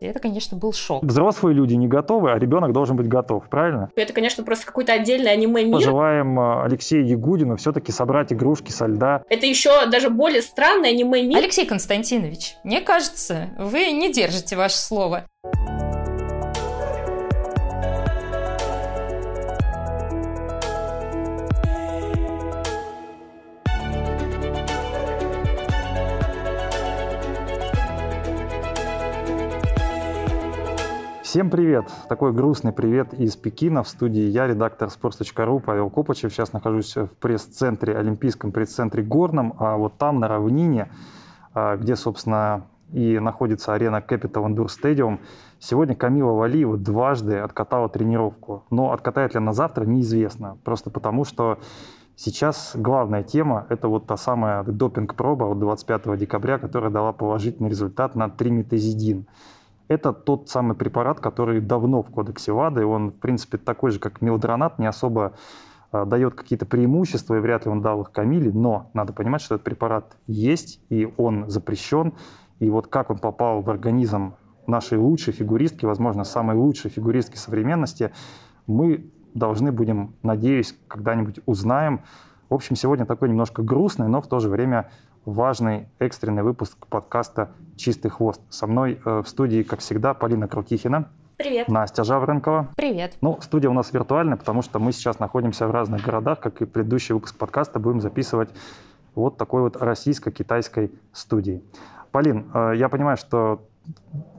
И это, конечно, был шок. Взрослые люди не готовы, а ребенок должен быть готов, правильно? Это, конечно, просто какой-то отдельный аниме-мир. Пожелаем э, Алексею Ягудину все-таки собрать игрушки со льда. Это еще даже более странный аниме-мир. Алексей Константинович, мне кажется, вы не держите ваше слово. Всем привет! Такой грустный привет из Пекина. В студии я, редактор sports.ru Павел Копачев. Сейчас нахожусь в пресс-центре, Олимпийском пресс-центре Горном, а вот там, на равнине, а, где, собственно, и находится арена Capital Indoor Stadium, сегодня Камила Валиева дважды откатала тренировку. Но откатает ли она завтра, неизвестно. Просто потому, что Сейчас главная тема – это вот та самая допинг-проба от 25 декабря, которая дала положительный результат на триметазидин. Это тот самый препарат, который давно в кодексе ВАДА, и он, в принципе, такой же, как мелдронат, не особо э, дает какие-то преимущества, и вряд ли он дал их Камиле, но надо понимать, что этот препарат есть, и он запрещен, и вот как он попал в организм нашей лучшей фигуристки, возможно, самой лучшей фигуристки современности, мы должны будем, надеюсь, когда-нибудь узнаем. В общем, сегодня такой немножко грустный, но в то же время важный экстренный выпуск подкаста «Чистый хвост». Со мной э, в студии, как всегда, Полина Крутихина. Привет. Настя Жаворонкова. Привет. Ну, студия у нас виртуальная, потому что мы сейчас находимся в разных городах, как и предыдущий выпуск подкаста будем записывать вот такой вот российско-китайской студии. Полин, э, я понимаю, что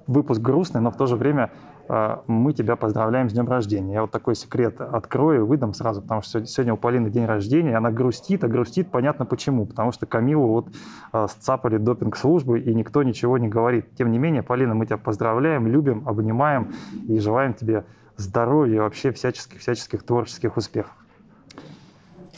выпуск грустный, но в то же время мы тебя поздравляем с днем рождения. Я вот такой секрет открою, выдам сразу, потому что сегодня у Полины день рождения, и она грустит, а грустит понятно почему, потому что Камилу вот а, сцапали допинг-службы, и никто ничего не говорит. Тем не менее, Полина, мы тебя поздравляем, любим, обнимаем и желаем тебе здоровья и вообще всяческих-всяческих творческих успехов.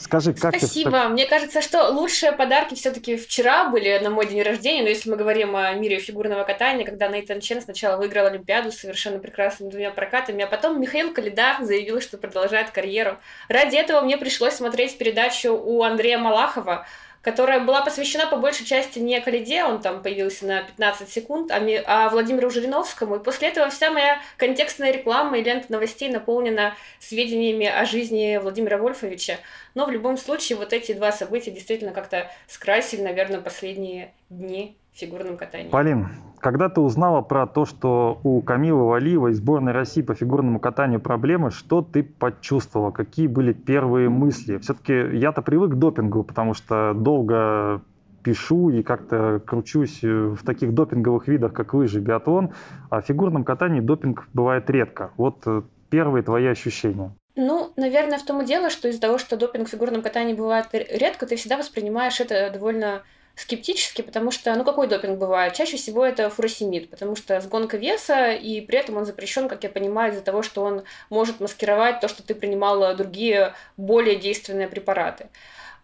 Скажи, как Спасибо. Ты... Мне кажется, что лучшие подарки все-таки вчера были на мой день рождения. Но если мы говорим о мире фигурного катания, когда Нейтан Чен сначала выиграл Олимпиаду с совершенно прекрасными двумя прокатами, а потом Михаил Калидар заявил, что продолжает карьеру. Ради этого мне пришлось смотреть передачу у Андрея Малахова которая была посвящена по большей части не Калиде, он там появился на 15 секунд, а, ми, а Владимиру Жириновскому. И после этого вся моя контекстная реклама и лента новостей наполнена сведениями о жизни Владимира Вольфовича. Но в любом случае вот эти два события действительно как-то скрасили, наверное, последние дни фигурном катании. Полин, когда ты узнала про то, что у Камилы Валиевой сборной России по фигурному катанию проблемы, что ты почувствовала? Какие были первые мысли? Все-таки я-то привык к допингу, потому что долго пишу и как-то кручусь в таких допинговых видах, как лыжи, биатлон, а в фигурном катании допинг бывает редко. Вот э, первые твои ощущения. Ну, наверное, в том и дело, что из-за того, что допинг в фигурном катании бывает редко, ты всегда воспринимаешь это довольно скептически, потому что, ну, какой допинг бывает? Чаще всего это фуросемид, потому что сгонка веса, и при этом он запрещен, как я понимаю, из-за того, что он может маскировать то, что ты принимала другие более действенные препараты.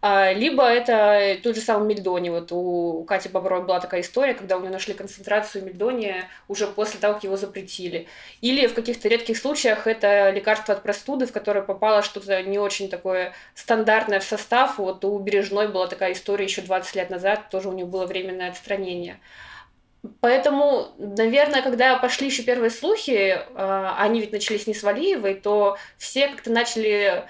А, либо это тот же самый мельдоний. Вот у Кати Бобровой была такая история, когда у нее нашли концентрацию мельдония уже после того, как его запретили. Или в каких-то редких случаях это лекарство от простуды, в которое попало что-то не очень такое стандартное в состав. Вот у Бережной была такая история еще 20 лет назад, тоже у нее было временное отстранение. Поэтому, наверное, когда пошли еще первые слухи, а, они ведь начались не с Валиевой, то все как-то начали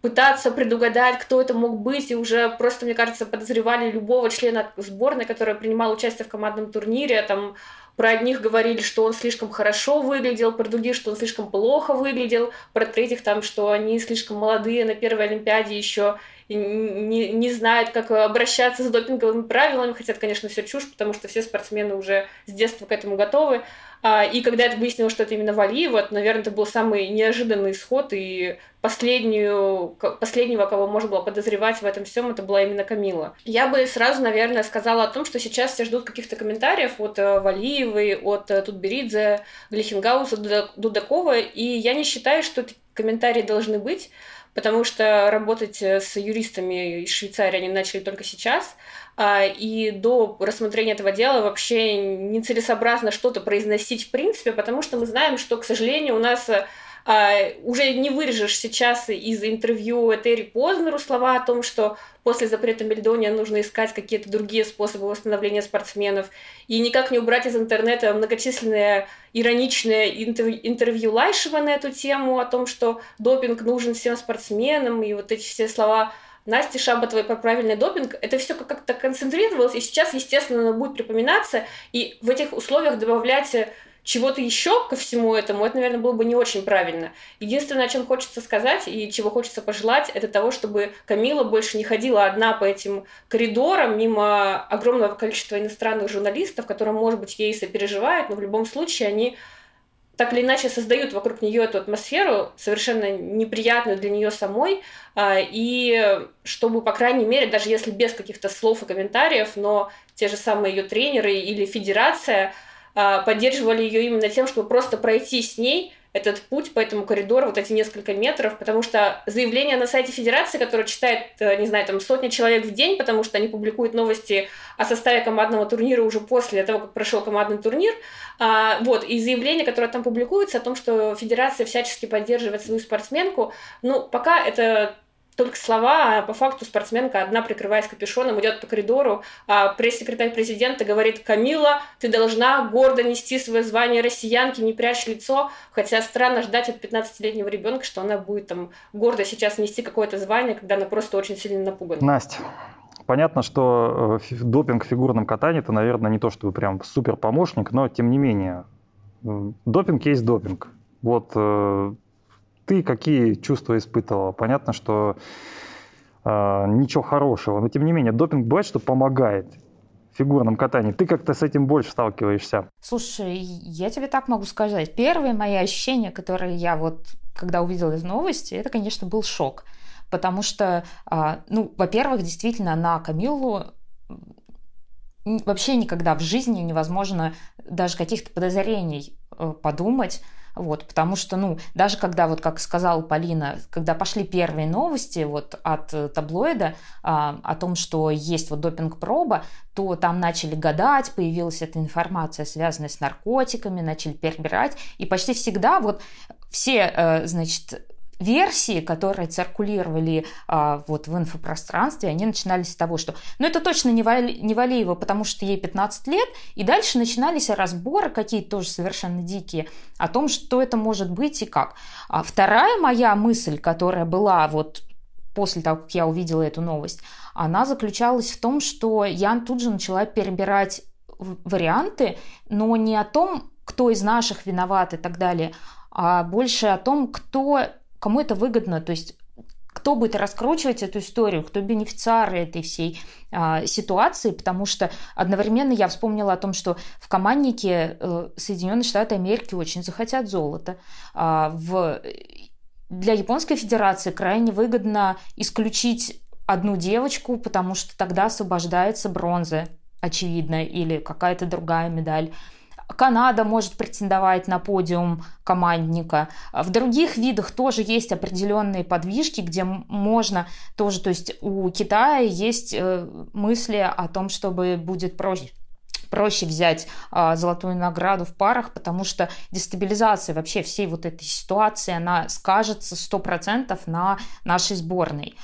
пытаться предугадать, кто это мог быть, и уже просто, мне кажется, подозревали любого члена сборной, который принимал участие в командном турнире, там про одних говорили, что он слишком хорошо выглядел, про других, что он слишком плохо выглядел, про третьих там, что они слишком молодые на первой Олимпиаде еще не, не знают, как обращаться с допинговыми правилами, хотя конечно, все чушь, потому что все спортсмены уже с детства к этому готовы. А, и когда это выяснилось, что это именно Валиева, то, наверное, это был самый неожиданный исход, и последнюю, последнего, кого можно было подозревать в этом всем, это была именно Камила. Я бы сразу, наверное, сказала о том, что сейчас все ждут каких-то комментариев от э, Валиевой, от э, Тутберидзе, Глихенгауза, Дудакова, и я не считаю, что комментарии должны быть, потому что работать э, с юристами из Швейцарии они начали только сейчас, а, и до рассмотрения этого дела вообще нецелесообразно что-то произносить в принципе, потому что мы знаем, что, к сожалению, у нас а, уже не вырежешь сейчас из интервью Этери Познеру слова о том, что после запрета Мельдония нужно искать какие-то другие способы восстановления спортсменов, и никак не убрать из интернета многочисленные ироничные интервью Лайшева на эту тему о том, что допинг нужен всем спортсменам, и вот эти все слова Насти Шабатовой про правильный допинг, это все как-то концентрировалось, и сейчас, естественно, будет припоминаться, и в этих условиях добавлять чего-то еще ко всему этому, это, наверное, было бы не очень правильно. Единственное, о чем хочется сказать и чего хочется пожелать, это того, чтобы Камила больше не ходила одна по этим коридорам мимо огромного количества иностранных журналистов, которые, может быть, ей сопереживают, но в любом случае они так или иначе создают вокруг нее эту атмосферу, совершенно неприятную для нее самой, а, и чтобы, по крайней мере, даже если без каких-то слов и комментариев, но те же самые ее тренеры или федерация – поддерживали ее именно тем, чтобы просто пройти с ней этот путь по этому коридору, вот эти несколько метров, потому что заявление на сайте Федерации, которое читает, э, не знаю, там сотни человек в день, потому что они публикуют новости о составе командного турнира уже после того, как прошел командный турнир, а, вот, и заявление, которое там публикуется о том, что Федерация всячески поддерживает свою спортсменку, ну, пока это только слова, а по факту спортсменка одна, прикрываясь капюшоном, идет по коридору, а пресс-секретарь президента говорит, Камила, ты должна гордо нести свое звание россиянки, не прячь лицо, хотя странно ждать от 15-летнего ребенка, что она будет там гордо сейчас нести какое-то звание, когда она просто очень сильно напугана. Настя, понятно, что э, допинг в фигурном катании это, наверное, не то чтобы прям супер помощник, но тем не менее допинг есть допинг. Вот э, ты какие чувства испытывала? Понятно, что э, ничего хорошего, но тем не менее допинг бывает, что помогает в фигурном катании. Ты как-то с этим больше сталкиваешься. Слушай, я тебе так могу сказать. Первые мои ощущения, которые я вот, когда увидела из новости, это, конечно, был шок. Потому что, э, ну, во-первых, действительно, на Камилу вообще никогда в жизни невозможно даже каких-то подозрений э, подумать, вот, потому что, ну, даже когда, вот как сказала Полина, когда пошли первые новости вот от э, таблоида а, о том, что есть вот допинг-проба, то там начали гадать, появилась эта информация, связанная с наркотиками, начали перебирать, и почти всегда вот все, э, значит, версии, которые циркулировали а, вот в инфопространстве, они начинались с того, что ну это точно не, Вали, не Валеева, потому что ей 15 лет, и дальше начинались разборы какие-то тоже совершенно дикие о том, что это может быть и как. А вторая моя мысль, которая была вот после того, как я увидела эту новость, она заключалась в том, что я тут же начала перебирать варианты, но не о том, кто из наших виноват и так далее, а больше о том, кто кому это выгодно, то есть кто будет раскручивать эту историю, кто бенефициары этой всей а, ситуации, потому что одновременно я вспомнила о том, что в команднике э, Соединенные Штаты Америки очень захотят золото. А, в, для Японской Федерации крайне выгодно исключить одну девочку, потому что тогда освобождается бронза, очевидно, или какая-то другая медаль. Канада может претендовать на подиум командника. В других видах тоже есть определенные подвижки, где можно тоже, то есть у Китая есть э, мысли о том, чтобы будет проще проще взять а, золотую награду в парах, потому что дестабилизация вообще всей вот этой ситуации, она скажется 100% на нашей сборной.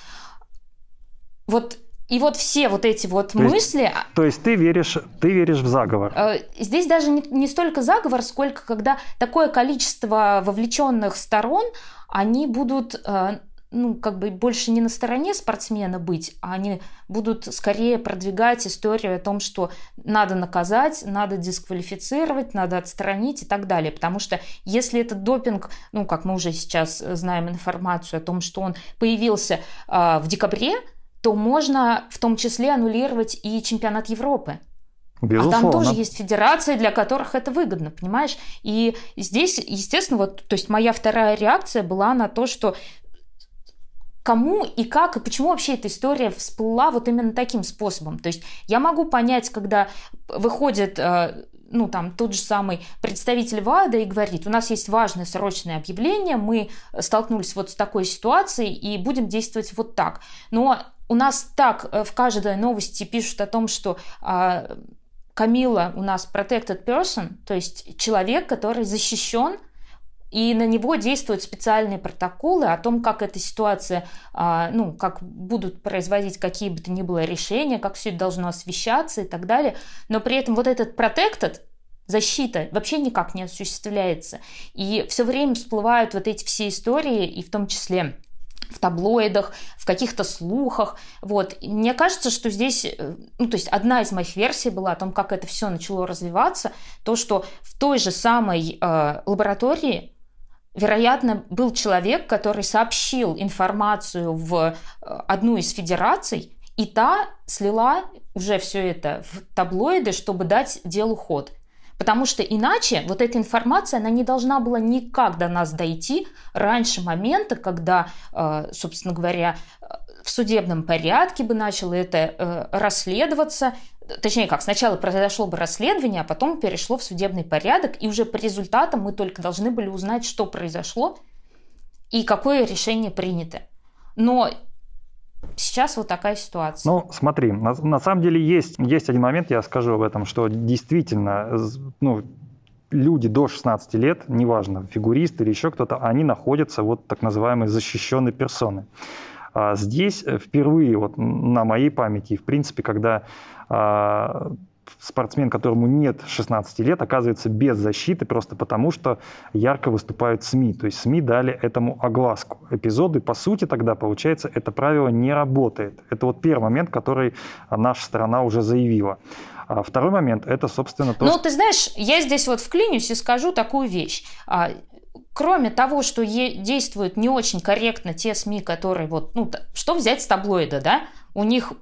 Вот и вот все вот эти вот то мысли... Есть, то есть ты веришь, ты веришь в заговор? Э, здесь даже не, не столько заговор, сколько когда такое количество вовлеченных сторон, они будут э, ну, как бы больше не на стороне спортсмена быть, а они будут скорее продвигать историю о том, что надо наказать, надо дисквалифицировать, надо отстранить и так далее. Потому что если этот допинг, ну, как мы уже сейчас знаем информацию о том, что он появился э, в декабре, то можно в том числе аннулировать и чемпионат Европы. Безусловно. А там тоже есть федерации, для которых это выгодно, понимаешь? И здесь, естественно, вот, то есть моя вторая реакция была на то, что кому и как, и почему вообще эта история всплыла вот именно таким способом. То есть я могу понять, когда выходит э, ну, там, тот же самый представитель ВАДА и говорит, у нас есть важное срочное объявление, мы столкнулись вот с такой ситуацией и будем действовать вот так. Но у нас так э, в каждой новости пишут о том, что а, Камила у нас protected person, то есть человек, который защищен, и на него действуют специальные протоколы о том, как эта ситуация, а, ну, как будут производить какие бы то ни было решения, как все это должно освещаться и так далее. Но при этом вот этот protected, защита вообще никак не осуществляется. И все время всплывают вот эти все истории, и в том числе в таблоидах, в каких-то слухах. Вот. Мне кажется, что здесь, э, ну, то есть одна из моих версий была о том, как это все начало развиваться, то, что в той же самой э, лаборатории вероятно, был человек, который сообщил информацию в э, одну из федераций, и та слила уже все это в таблоиды, чтобы дать делу ход. Потому что иначе вот эта информация, она не должна была никак до нас дойти раньше момента, когда, э, собственно говоря, в судебном порядке бы начало это э, расследоваться. Точнее как, сначала произошло бы расследование, а потом перешло в судебный порядок, и уже по результатам мы только должны были узнать, что произошло и какое решение принято. Но Сейчас вот такая ситуация. Ну, смотри, на, на самом деле есть, есть один момент, я скажу об этом, что действительно, ну, люди до 16 лет, неважно, фигуристы или еще кто-то, они находятся вот так называемой защищенной персоны. А здесь э, впервые вот на моей памяти, в принципе, когда а, спортсмен, которому нет 16 лет, оказывается без защиты просто потому, что ярко выступают СМИ. То есть СМИ дали этому огласку. Эпизоды, по сути, тогда, получается, это правило не работает. Это вот первый момент, который наша страна уже заявила. А второй момент – это, собственно, то, Ну, что... ты знаешь, я здесь вот вклинюсь и скажу такую вещь. А, кроме того, что действуют не очень корректно те СМИ, которые вот, ну, что взять с таблоида, да? У них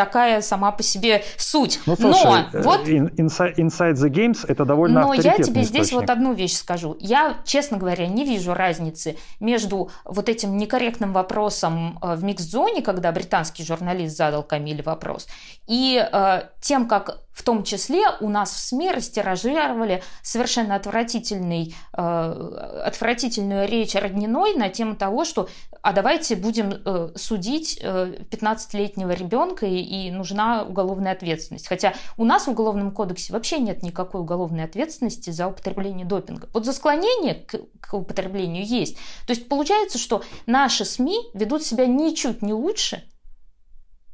такая сама по себе суть. Ну, слушай, Но э, вот inside, inside the Games это довольно Но я тебе здесь вот одну вещь скажу. Я, честно говоря, не вижу разницы между вот этим некорректным вопросом э, в микс-зоне, когда британский журналист задал Камиле вопрос, и э, тем, как в том числе у нас в СМИ растиражировали совершенно отвратительный, э, отвратительную речь Родниной на тему того, что а давайте будем э, судить э, 15-летнего ребенка и, и нужна уголовная ответственность. Хотя у нас в Уголовном кодексе вообще нет никакой уголовной ответственности за употребление допинга. Вот за склонение к, к употреблению есть. То есть получается, что наши СМИ ведут себя ничуть не лучше,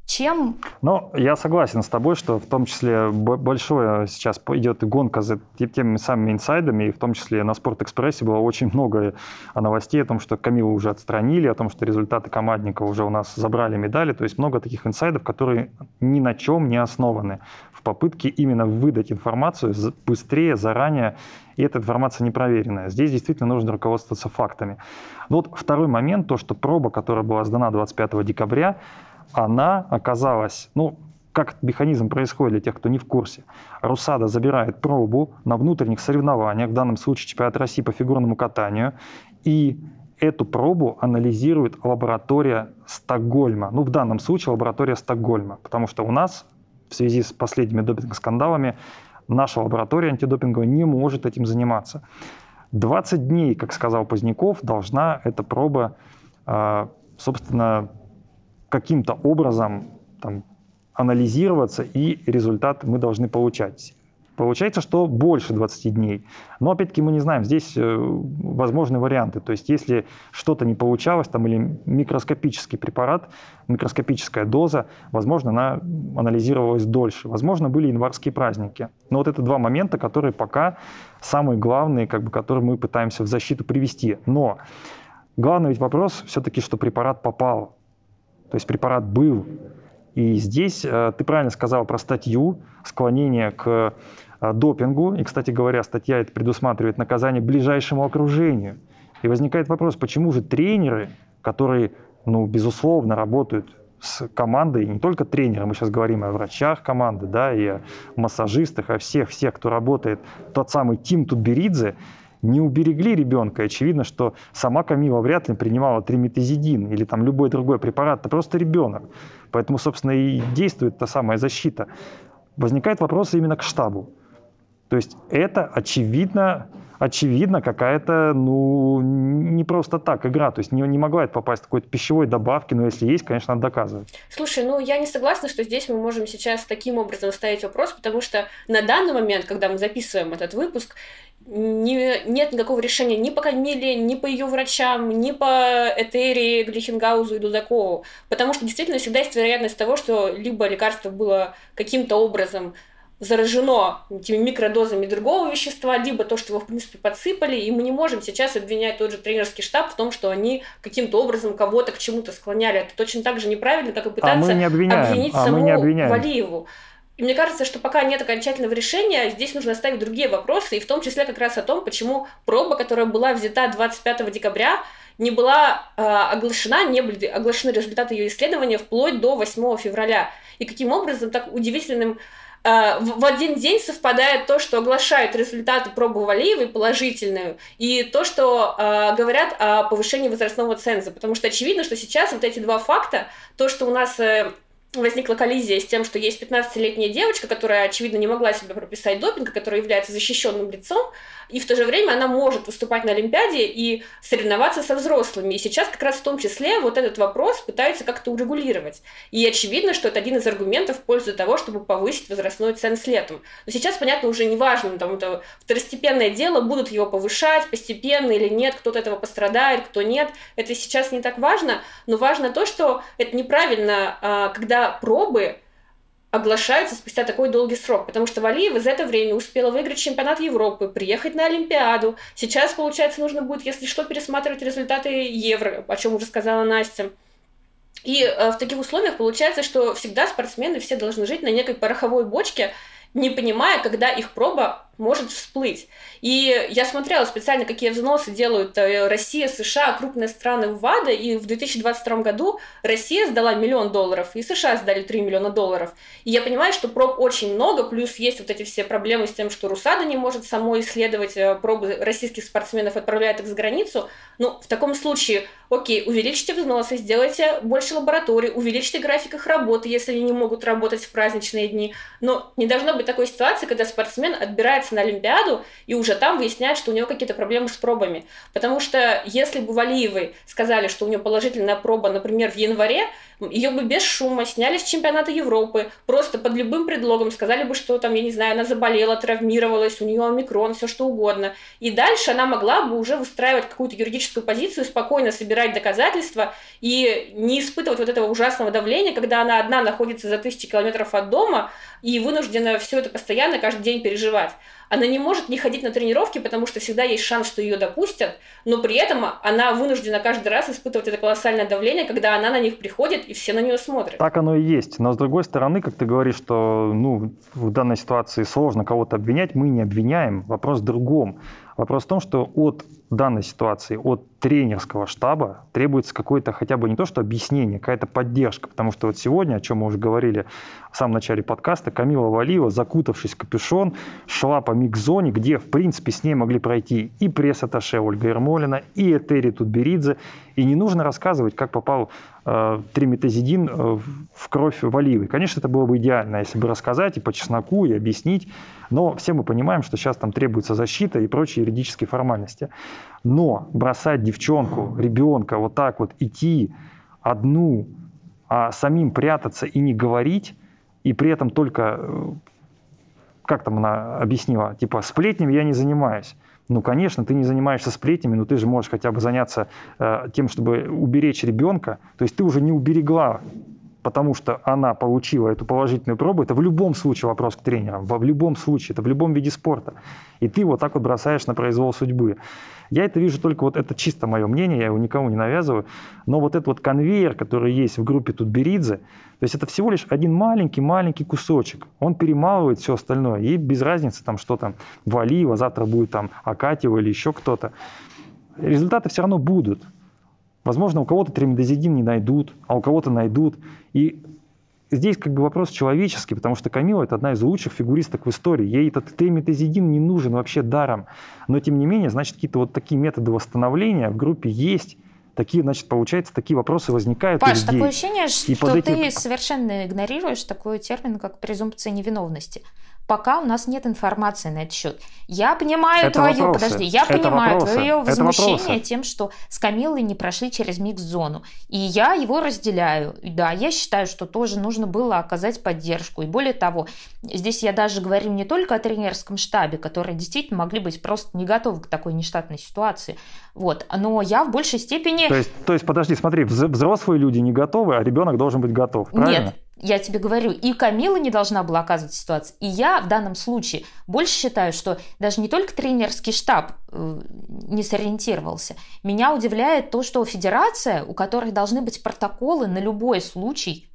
чем... Ну, я согласен с тобой, что в том числе большое сейчас идет гонка за теми самыми инсайдами, и в том числе на Спортэкспрессе было очень много новостей о том, что Камилу уже отстранили, о том, что результаты командника уже у нас забрали медали, то есть много таких инсайдов, которые ни на чем не основаны в попытке именно выдать информацию быстрее, заранее, и эта информация не проверенная. Здесь действительно нужно руководствоваться фактами. Но вот второй момент, то, что проба, которая была сдана 25 декабря, она оказалась, ну, как механизм происходит для тех, кто не в курсе. Русада забирает пробу на внутренних соревнованиях, в данном случае чемпионат России по фигурному катанию, и эту пробу анализирует лаборатория Стокгольма. Ну, в данном случае лаборатория Стокгольма, потому что у нас в связи с последними допинг-скандалами наша лаборатория антидопинговая не может этим заниматься. 20 дней, как сказал Поздняков, должна эта проба, а, собственно, каким-то образом там, анализироваться, и результат мы должны получать. Получается, что больше 20 дней. Но опять-таки мы не знаем, здесь э, возможны варианты. То есть если что-то не получалось, там, или микроскопический препарат, микроскопическая доза, возможно, она анализировалась дольше. Возможно, были январские праздники. Но вот это два момента, которые пока самые главные, как бы, которые мы пытаемся в защиту привести. Но главный ведь вопрос все-таки, что препарат попал то есть препарат был. И здесь э, ты правильно сказал про статью склонение к э, допингу. И, кстати говоря, статья это предусматривает наказание ближайшему окружению. И возникает вопрос, почему же тренеры, которые, ну, безусловно, работают с командой, не только тренеры, мы сейчас говорим о врачах команды, да, и о массажистах, о всех, всех, кто работает, тот самый Тим Тутберидзе, не уберегли ребенка. Очевидно, что сама Камила вряд ли принимала триметазидин или там любой другой препарат. Это просто ребенок. Поэтому, собственно, и действует та самая защита. Возникает вопрос именно к штабу. То есть это, очевидно, очевидно, какая-то, ну, не просто так игра. То есть не, не могла это попасть в какой-то пищевой добавки, но если есть, конечно, надо доказывать. Слушай, ну, я не согласна, что здесь мы можем сейчас таким образом ставить вопрос, потому что на данный момент, когда мы записываем этот выпуск, не, нет никакого решения ни по Камиле, ни по ее врачам, ни по Этери, Глихенгаузу и Дудакову. Потому что действительно всегда есть вероятность того, что либо лекарство было каким-то образом заражено этими микродозами другого вещества, либо то, что его, в принципе, подсыпали, и мы не можем сейчас обвинять тот же тренерский штаб в том, что они каким-то образом кого-то к чему-то склоняли. Это точно так же неправильно, как и пытаться а обвинить а саму Валиеву. И мне кажется, что пока нет окончательного решения, здесь нужно оставить другие вопросы, и в том числе как раз о том, почему проба, которая была взята 25 декабря, не была э, оглашена, не были оглашены результаты ее исследования вплоть до 8 февраля. И каким образом так удивительным в, в один день совпадает то, что оглашают результаты пробы Валиевой положительную, и то, что э, говорят о повышении возрастного ценза. Потому что очевидно, что сейчас вот эти два факта, то, что у нас э, возникла коллизия с тем, что есть 15-летняя девочка, которая, очевидно, не могла себе прописать допинг, которая является защищенным лицом, и в то же время она может выступать на Олимпиаде и соревноваться со взрослыми. И сейчас как раз в том числе вот этот вопрос пытаются как-то урегулировать. И очевидно, что это один из аргументов в пользу того, чтобы повысить возрастной ценз летом. Но сейчас, понятно, уже не важно, там это второстепенное дело, будут его повышать постепенно или нет, кто-то этого пострадает, кто нет. Это сейчас не так важно, но важно то, что это неправильно, а, когда пробы оглашаются спустя такой долгий срок, потому что Валиева за это время успела выиграть чемпионат Европы, приехать на Олимпиаду. Сейчас, получается, нужно будет, если что, пересматривать результаты Евро, о чем уже сказала Настя. И э, в таких условиях получается, что всегда спортсмены все должны жить на некой пороховой бочке, не понимая, когда их проба может всплыть. И я смотрела специально, какие взносы делают э, Россия, США, крупные страны в ВАДА, и в 2022 году Россия сдала миллион долларов, и США сдали 3 миллиона долларов. И я понимаю, что проб очень много, плюс есть вот эти все проблемы с тем, что РУСАДА не может само исследовать э, пробы российских спортсменов, отправляет их за границу. Ну, в таком случае, окей, увеличьте взносы, сделайте больше лабораторий, увеличьте график их работы, если они не могут работать в праздничные дни. Но не должно быть такой ситуации, когда спортсмен отбирается отправляется на Олимпиаду и уже там выясняет, что у него какие-то проблемы с пробами. Потому что если бы Валиевой сказали, что у нее положительная проба, например, в январе, ее бы без шума сняли с чемпионата Европы, просто под любым предлогом сказали бы, что там, я не знаю, она заболела, травмировалась, у нее омикрон, все что угодно. И дальше она могла бы уже выстраивать какую-то юридическую позицию, спокойно собирать доказательства и не испытывать вот этого ужасного давления, когда она одна находится за тысячи километров от дома и вынуждена все это постоянно каждый день переживать она не может не ходить на тренировки, потому что всегда есть шанс, что ее допустят, но при этом она вынуждена каждый раз испытывать это колоссальное давление, когда она на них приходит, и все на нее смотрят. Так оно и есть. Но с другой стороны, как ты говоришь, что ну, в данной ситуации сложно кого-то обвинять, мы не обвиняем. Вопрос в другом. Вопрос в том, что от данной ситуации, от тренерского штаба требуется какое-то хотя бы не то, что объяснение, какая-то поддержка. Потому что вот сегодня, о чем мы уже говорили в самом начале подкаста, Камила Валиева, закутавшись в капюшон, шла по микзоне, где, в принципе, с ней могли пройти и пресс-атташе Ольга Ермолина, и Этери Тутберидзе. И не нужно рассказывать, как попал триметазидин э, в кровь Валиевой. Конечно, это было бы идеально, если бы рассказать и по чесноку, и объяснить. Но все мы понимаем, что сейчас там требуется защита и прочие юридические формальности. Но бросать девчонку, ребенка вот так вот идти одну, а самим прятаться и не говорить, и при этом только, э, как там она объяснила, типа сплетнями я не занимаюсь. Ну, конечно, ты не занимаешься сплетнями, но ты же можешь хотя бы заняться э, тем, чтобы уберечь ребенка. То есть ты уже не уберегла потому что она получила эту положительную пробу, это в любом случае вопрос к тренерам, в любом случае, это в любом виде спорта. И ты вот так вот бросаешь на произвол судьбы. Я это вижу только, вот это чисто мое мнение, я его никому не навязываю, но вот этот вот конвейер, который есть в группе Тутберидзе, то есть это всего лишь один маленький-маленький кусочек. Он перемалывает все остальное. И без разницы, там, что там Валиева, завтра будет там Акатьева или еще кто-то. Результаты все равно будут. Возможно, у кого-то тримидозидин не найдут, а у кого-то найдут. И здесь как бы вопрос человеческий, потому что Камила это одна из лучших фигуристок в истории. Ей этот тримидозидин не нужен вообще даром. Но тем не менее, значит, какие-то вот такие методы восстановления в группе есть. Такие, значит, получается, такие вопросы возникают Паш, у людей. такое ощущение, что и ты этим... совершенно игнорируешь такой термин, как презумпция невиновности. Пока у нас нет информации на этот счет. Я понимаю это твое, вопросы. подожди, я это понимаю вопросы. твое возмущение тем, что с Камилой не прошли через микс-зону. И я его разделяю. Да, я считаю, что тоже нужно было оказать поддержку. И более того, здесь я даже говорю не только о тренерском штабе, которые действительно могли быть просто не готовы к такой нештатной ситуации. Вот. Но я в большей степени... То есть, то есть подожди, смотри, взрослые люди не готовы, а ребенок должен быть готов, правильно? Нет, я тебе говорю, и Камила не должна была оказывать ситуацию, и я в данном случае больше считаю, что даже не только тренерский штаб э, не сориентировался. Меня удивляет то, что федерация, у которой должны быть протоколы на любой случай,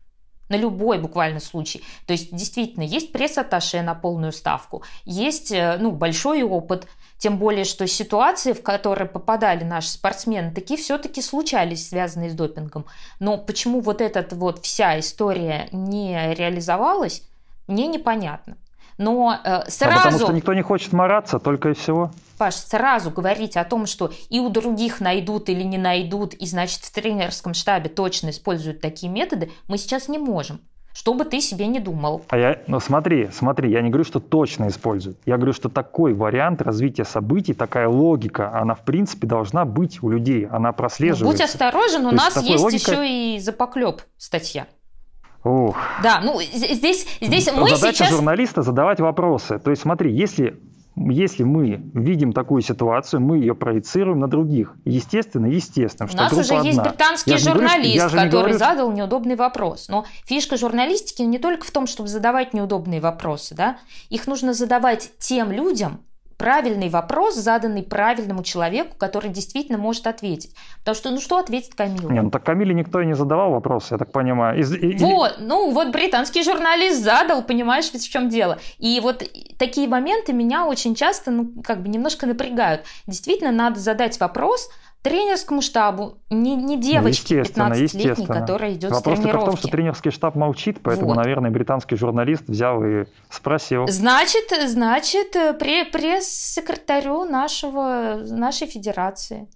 на любой буквально случай. То есть действительно есть пресс-атташе на полную ставку, есть э, ну, большой опыт – тем более, что ситуации, в которые попадали наши спортсмены, такие все-таки случались, связанные с допингом. Но почему вот эта вот вся история не реализовалась, мне непонятно. Но э, сразу... А потому что никто не хочет мараться, только и всего. Паш, сразу говорить о том, что и у других найдут или не найдут, и значит в тренерском штабе точно используют такие методы, мы сейчас не можем что бы ты себе не думал. А я, ну смотри, смотри, я не говорю, что точно используют. Я говорю, что такой вариант развития событий, такая логика, она в принципе должна быть у людей, она прослеживается. Ну, будь осторожен, у То нас есть, есть логика... еще и запоклеп статья. Ух. Да, ну здесь, здесь мы Задача сейчас... журналиста задавать вопросы. То есть смотри, если если мы видим такую ситуацию, мы ее проецируем на других. Естественно, естественно, что У нас уже одна. есть британский я журналист, говорю, который говорю... задал неудобный вопрос. Но фишка журналистики не только в том, чтобы задавать неудобные вопросы. Да? Их нужно задавать тем людям, правильный вопрос, заданный правильному человеку, который действительно может ответить. Потому что, ну что ответит Камила? Не, ну так Камиле никто и не задавал вопрос, я так понимаю. Из, и, вот, ну вот британский журналист задал, понимаешь, ведь в чем дело. И вот такие моменты меня очень часто, ну, как бы немножко напрягают. Действительно, надо задать вопрос, тренерскому штабу, не, не девочке ну, 15-летней, которая идет Вопрос с тренировки. в том, что тренерский штаб молчит, поэтому, вот. наверное, британский журналист взял и спросил. Значит, значит пресс-секретарю нашего, нашей федерации.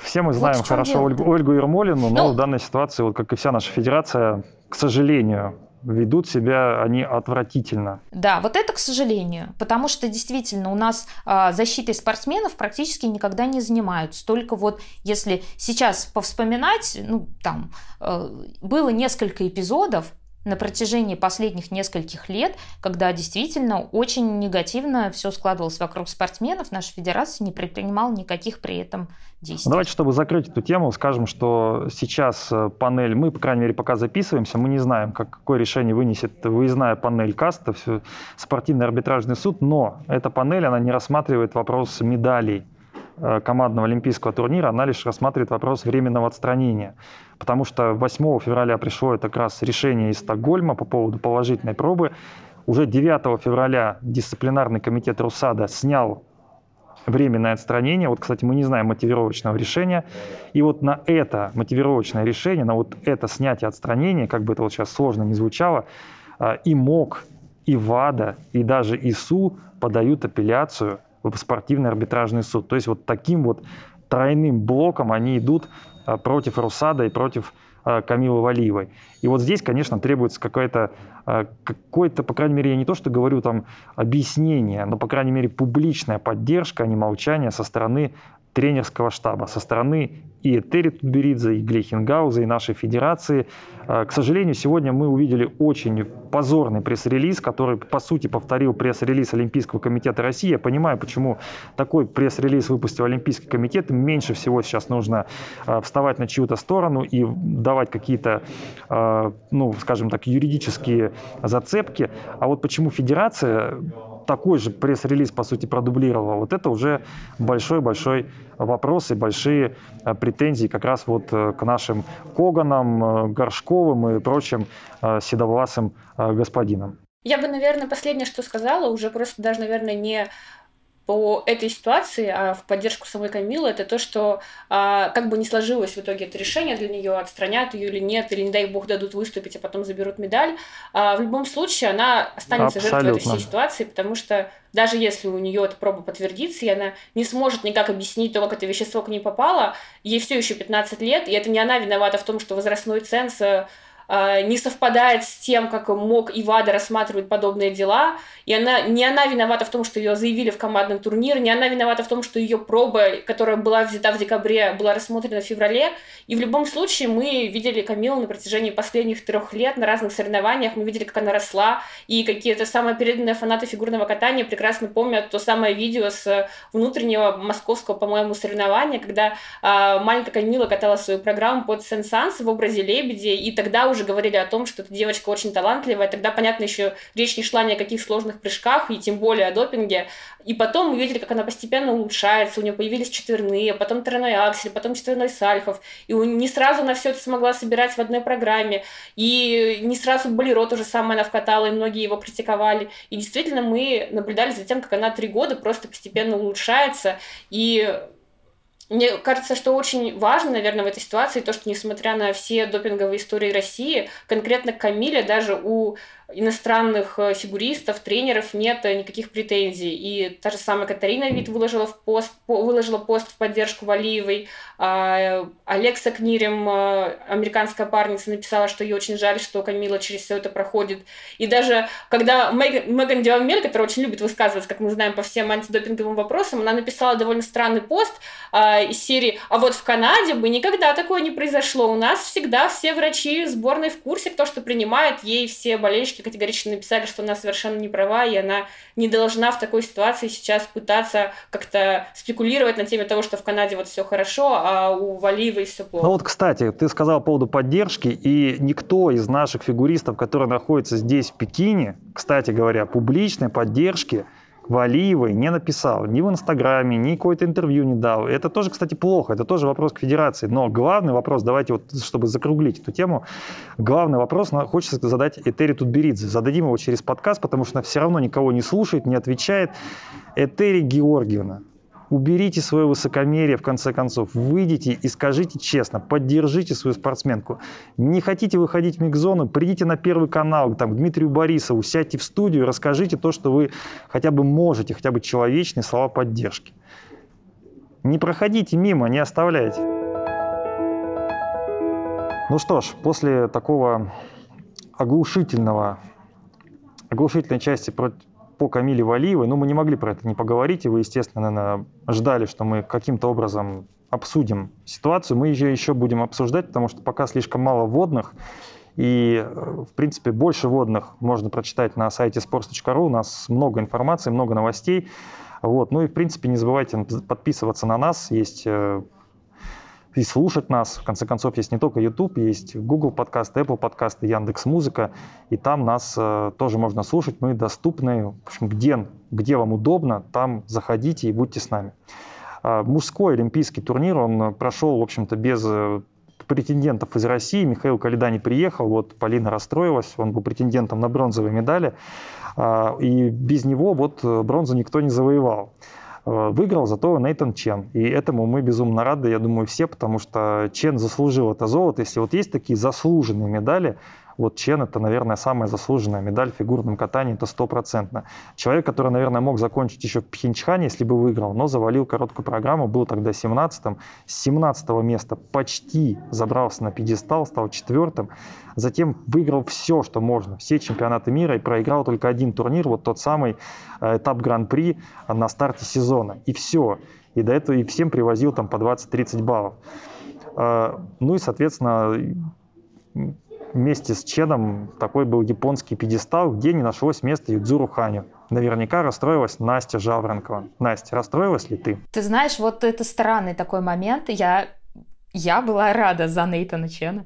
Все мы знаем вот хорошо Ольгу, Ольгу Ермолину, но ну, в данной ситуации, вот как и вся наша федерация, к сожалению, ведут себя они отвратительно. Да, вот это к сожалению, потому что действительно у нас э, защитой спортсменов практически никогда не занимаются. Только вот если сейчас повспоминать, ну там э, было несколько эпизодов, на протяжении последних нескольких лет, когда действительно очень негативно все складывалось вокруг спортсменов, наша федерация не предпринимала никаких при этом действий. Давайте, чтобы закрыть эту тему, скажем, что сейчас э, панель, мы, по крайней мере, пока записываемся, мы не знаем, как, какое решение вынесет выездная панель КАСТа, спортивный арбитражный суд, но эта панель, она не рассматривает вопрос медалей командного олимпийского турнира, она лишь рассматривает вопрос временного отстранения. Потому что 8 февраля пришло это как раз решение из Стокгольма по поводу положительной пробы. Уже 9 февраля дисциплинарный комитет РУСАДА снял временное отстранение. Вот, кстати, мы не знаем мотивировочного решения. И вот на это мотивировочное решение, на вот это снятие отстранения, как бы это вот сейчас сложно не звучало, э, и МОК, и ВАДА, и даже ИСУ подают апелляцию спортивный арбитражный суд. То есть вот таким вот тройным блоком они идут а, против Русада и против а, Камилы Валиевой. И вот здесь, конечно, требуется какое-то, а, какое-то, по крайней мере, я не то, что говорю там объяснение, но, по крайней мере, публичная поддержка, а не молчание со стороны тренерского штаба, со стороны и Этери Тутберидзе, и Глейхенгауза, и нашей федерации. А, к сожалению, сегодня мы увидели очень позорный пресс-релиз, который, по сути, повторил пресс-релиз Олимпийского комитета России. Я понимаю, почему такой пресс-релиз выпустил Олимпийский комитет. Меньше всего сейчас нужно а, вставать на чью-то сторону и давать какие-то, а, ну, скажем так, юридические зацепки. А вот почему федерация такой же пресс-релиз, по сути, продублировала, вот это уже большой-большой вопрос и большие э, претензии как раз вот э, к нашим Коганам, э, Горшковым и прочим седовласым господинам. Я бы, наверное, последнее, что сказала, уже просто даже, наверное, не по этой ситуации, а в поддержку самой Камилы, это то, что а, как бы не сложилось в итоге это решение для нее, отстранят ее или нет, или, не дай бог, дадут выступить, а потом заберут медаль. А, в любом случае она останется Абсолютно. жертвой этой всей ситуации, потому что даже если у нее эта проба подтвердится, и она не сможет никак объяснить то, как это вещество к ней попало, ей все еще 15 лет, и это не она виновата в том, что возрастной ценз э, не совпадает с тем, как мог Ивада рассматривать подобные дела. И она, не она виновата в том, что ее заявили в командном турнире, не она виновата в том, что ее проба, которая была взята в декабре, была рассмотрена в феврале. И в любом случае мы видели Камилу на протяжении последних трех лет на разных соревнованиях, мы видели, как она росла, и какие-то самые переданные фанаты фигурного катания прекрасно помнят то самое видео с внутреннего московского, по-моему, соревнования, когда э, маленькая Камила катала свою программу под Сенсанс в образе лебеди, и тогда уже говорили о том, что эта девочка очень талантливая, тогда, понятно, еще речь не шла ни о каких сложных прыжках, и тем более о допинге, и потом мы видели, как она постепенно улучшается, у нее появились четверные, потом тройной аксель, потом четверной сальхов, и не сразу она все это смогла собирать в одной программе, и не сразу Болеро то же самое она вкатала, и многие его критиковали, и действительно мы наблюдали за тем, как она три года просто постепенно улучшается, и мне кажется, что очень важно, наверное, в этой ситуации то, что несмотря на все допинговые истории России, конкретно Камиля даже у иностранных э, фигуристов, тренеров нет никаких претензий. И та же самая Катарина Вит выложила, в пост, выложила пост в поддержку Валиевой. А, Алекса Книрем, э, американская парница, написала, что ей очень жаль, что Камила через все это проходит. И даже когда Меган Диамель, которая очень любит высказываться, как мы знаем, по всем антидопинговым вопросам, она написала довольно странный пост а, из серии «А вот в Канаде бы никогда такое не произошло. У нас всегда все врачи сборной в курсе, кто что принимает, ей все болельщики категорично написали, что она совершенно не права, и она не должна в такой ситуации сейчас пытаться как-то спекулировать на теме того, что в Канаде вот все хорошо, а у Валиевой все плохо. Ну вот, кстати, ты сказал по поводу поддержки, и никто из наших фигуристов, которые находятся здесь, в Пекине, кстати говоря, публичной поддержки Валиевой не написал ни в Инстаграме, ни какое-то интервью не дал. Это тоже, кстати, плохо, это тоже вопрос к федерации. Но главный вопрос, давайте вот, чтобы закруглить эту тему, главный вопрос хочется задать Этери Тутберидзе. Зададим его через подкаст, потому что она все равно никого не слушает, не отвечает. Этери Георгиевна, Уберите свое высокомерие, в конце концов. Выйдите и скажите честно, поддержите свою спортсменку. Не хотите выходить в микзону, придите на Первый канал, там, к Дмитрию Борисову, сядьте в студию, расскажите то, что вы хотя бы можете, хотя бы человечные слова поддержки. Не проходите мимо, не оставляйте. Ну что ж, после такого оглушительного, оглушительной части по Камиле Валиевой, ну, мы не могли про это не поговорить, и вы, естественно, наверное, ждали, что мы каким-то образом обсудим ситуацию. Мы ее еще будем обсуждать, потому что пока слишком мало вводных, и, в принципе, больше вводных можно прочитать на сайте sports.ru. У нас много информации, много новостей. Вот. Ну и, в принципе, не забывайте подписываться на нас. Есть э, и слушать нас. В конце концов, есть не только YouTube, есть Google подкасты, Apple подкасты, Яндекс Музыка, и там нас э, тоже можно слушать. Мы доступны, в общем, где, где вам удобно, там заходите и будьте с нами. Э, мужской олимпийский турнир, он прошел, в общем-то, без э, претендентов из России. Михаил Калида не приехал, вот Полина расстроилась, он был претендентом на бронзовые медали, э, и без него вот бронзу никто не завоевал. Э, выиграл зато Нейтан Чен. И этому мы безумно рады, я думаю, все, потому что Чен заслужил это золото. Если вот есть такие заслуженные медали, вот Чен это, наверное, самая заслуженная медаль в фигурном катании, это стопроцентно. Человек, который, наверное, мог закончить еще в Пхенчхане, если бы выиграл, но завалил короткую программу, был тогда 17-м. С 17 места почти забрался на пьедестал, стал четвертым. Затем выиграл все, что можно, все чемпионаты мира и проиграл только один турнир, вот тот самый э, этап Гран-при на старте сезона. И все. И до этого и всем привозил там по 20-30 баллов. Э, ну и, соответственно, вместе с Чедом такой был японский пьедестал, где не нашлось места Юдзуру Ханю. Наверняка расстроилась Настя Жаворонкова. Настя, расстроилась ли ты? Ты знаешь, вот это странный такой момент. Я, я была рада за Нейтана Чена.